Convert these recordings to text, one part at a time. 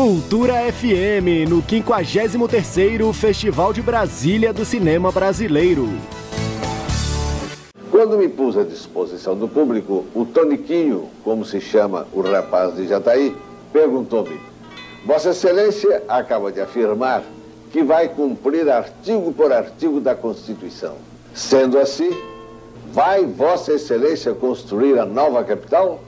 Cultura FM, no 53º Festival de Brasília do Cinema Brasileiro. Quando me pus à disposição do público, o Toniquinho, como se chama o rapaz de Jataí, perguntou-me: Vossa Excelência acaba de afirmar que vai cumprir artigo por artigo da Constituição. Sendo assim, vai Vossa Excelência construir a nova capital?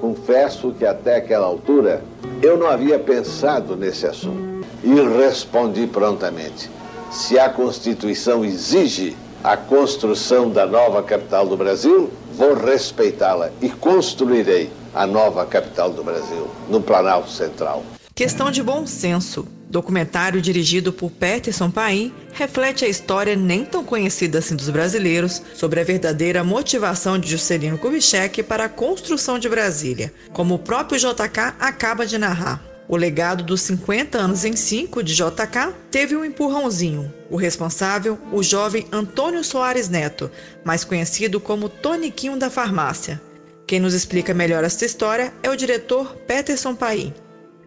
Confesso que até aquela altura eu não havia pensado nesse assunto. E respondi prontamente: se a Constituição exige a construção da nova capital do Brasil, vou respeitá-la e construirei a nova capital do Brasil, no Planalto Central. Questão de bom senso. Documentário dirigido por Peterson Paim reflete a história nem tão conhecida assim dos brasileiros sobre a verdadeira motivação de Juscelino Kubitschek para a construção de Brasília, como o próprio JK acaba de narrar. O legado dos 50 anos em 5 de JK teve um empurrãozinho. O responsável, o jovem Antônio Soares Neto, mais conhecido como Toniquinho da Farmácia. Quem nos explica melhor esta história é o diretor Peterson Paim.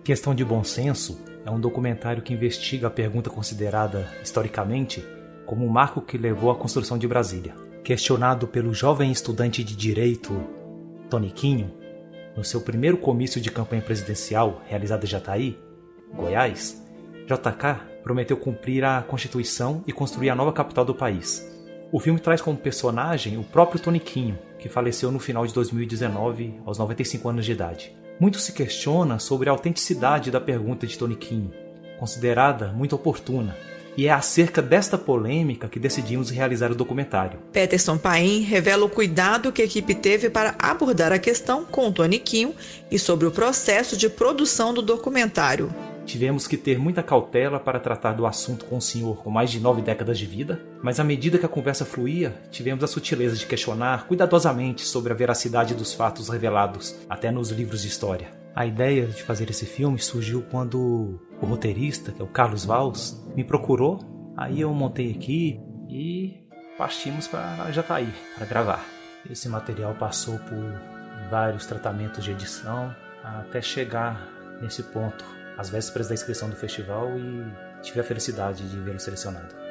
Questão de bom senso é um documentário que investiga a pergunta considerada, historicamente, como o um marco que levou à construção de Brasília. Questionado pelo jovem estudante de direito Toniquinho, no seu primeiro comício de campanha presidencial realizado em Jataí, Goiás, JK prometeu cumprir a Constituição e construir a nova capital do país. O filme traz como personagem o próprio Toniquinho, que faleceu no final de 2019, aos 95 anos de idade. Muito se questiona sobre a autenticidade da pergunta de Toniquinho, considerada muito oportuna, e é acerca desta polêmica que decidimos realizar o documentário. Peterson Paim revela o cuidado que a equipe teve para abordar a questão com o Toniquinho e sobre o processo de produção do documentário. Tivemos que ter muita cautela para tratar do assunto com o senhor com mais de nove décadas de vida, mas à medida que a conversa fluía, tivemos a sutileza de questionar cuidadosamente sobre a veracidade dos fatos revelados, até nos livros de história. A ideia de fazer esse filme surgiu quando o roteirista, que é o Carlos Valls, me procurou, aí eu montei aqui e partimos para Jataí para gravar. Esse material passou por vários tratamentos de edição até chegar nesse ponto às vésperas da inscrição do festival e tive a felicidade de vê-lo selecionado.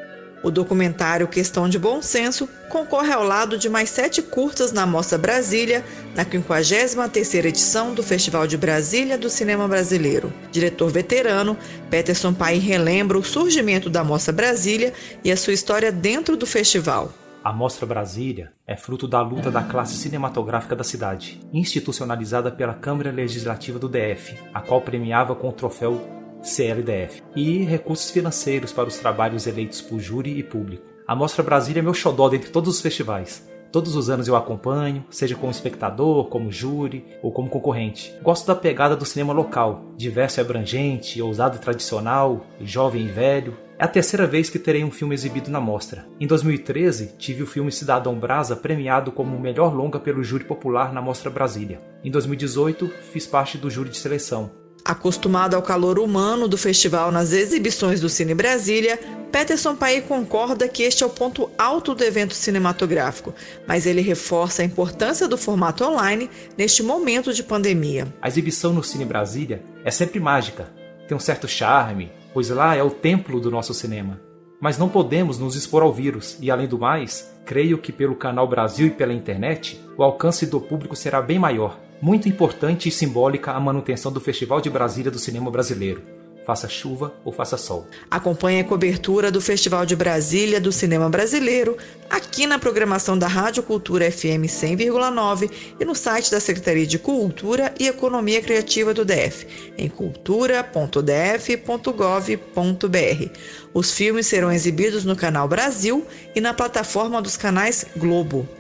O documentário Questão de Bom Senso concorre ao lado de mais sete curtas na Mostra Brasília, na 53ª edição do Festival de Brasília do Cinema Brasileiro. Diretor veterano, Peterson Pai relembra o surgimento da Mostra Brasília e a sua história dentro do festival. A Mostra Brasília é fruto da luta da classe cinematográfica da cidade, institucionalizada pela Câmara Legislativa do DF, a qual premiava com o troféu CLDF, e recursos financeiros para os trabalhos eleitos por júri e público. A Mostra Brasília é meu xodó dentre todos os festivais. Todos os anos eu acompanho, seja como espectador, como júri ou como concorrente. Gosto da pegada do cinema local, diverso e abrangente, ousado e tradicional, jovem e velho, é a terceira vez que terei um filme exibido na mostra. Em 2013, tive o filme Cidadão Brasa premiado como o melhor longa pelo júri popular na Mostra Brasília. Em 2018, fiz parte do júri de seleção. Acostumado ao calor humano do festival nas exibições do Cine Brasília, Peterson Pai concorda que este é o ponto alto do evento cinematográfico, mas ele reforça a importância do formato online neste momento de pandemia. A exibição no Cine Brasília é sempre mágica, tem um certo charme, pois lá é o templo do nosso cinema. Mas não podemos nos expor ao vírus, e além do mais, creio que pelo canal Brasil e pela internet, o alcance do público será bem maior. Muito importante e simbólica a manutenção do Festival de Brasília do Cinema Brasileiro faça chuva ou faça sol. Acompanhe a cobertura do Festival de Brasília do Cinema Brasileiro aqui na programação da Rádio Cultura FM 100,9 e no site da Secretaria de Cultura e Economia Criativa do DF, em cultura.df.gov.br. Os filmes serão exibidos no canal Brasil e na plataforma dos canais Globo.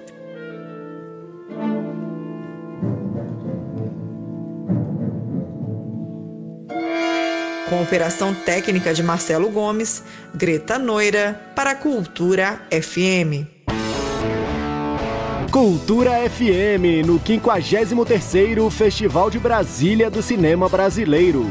Com operação técnica de Marcelo Gomes, Greta Noira, para Cultura FM. Cultura FM, no 53º Festival de Brasília do Cinema Brasileiro.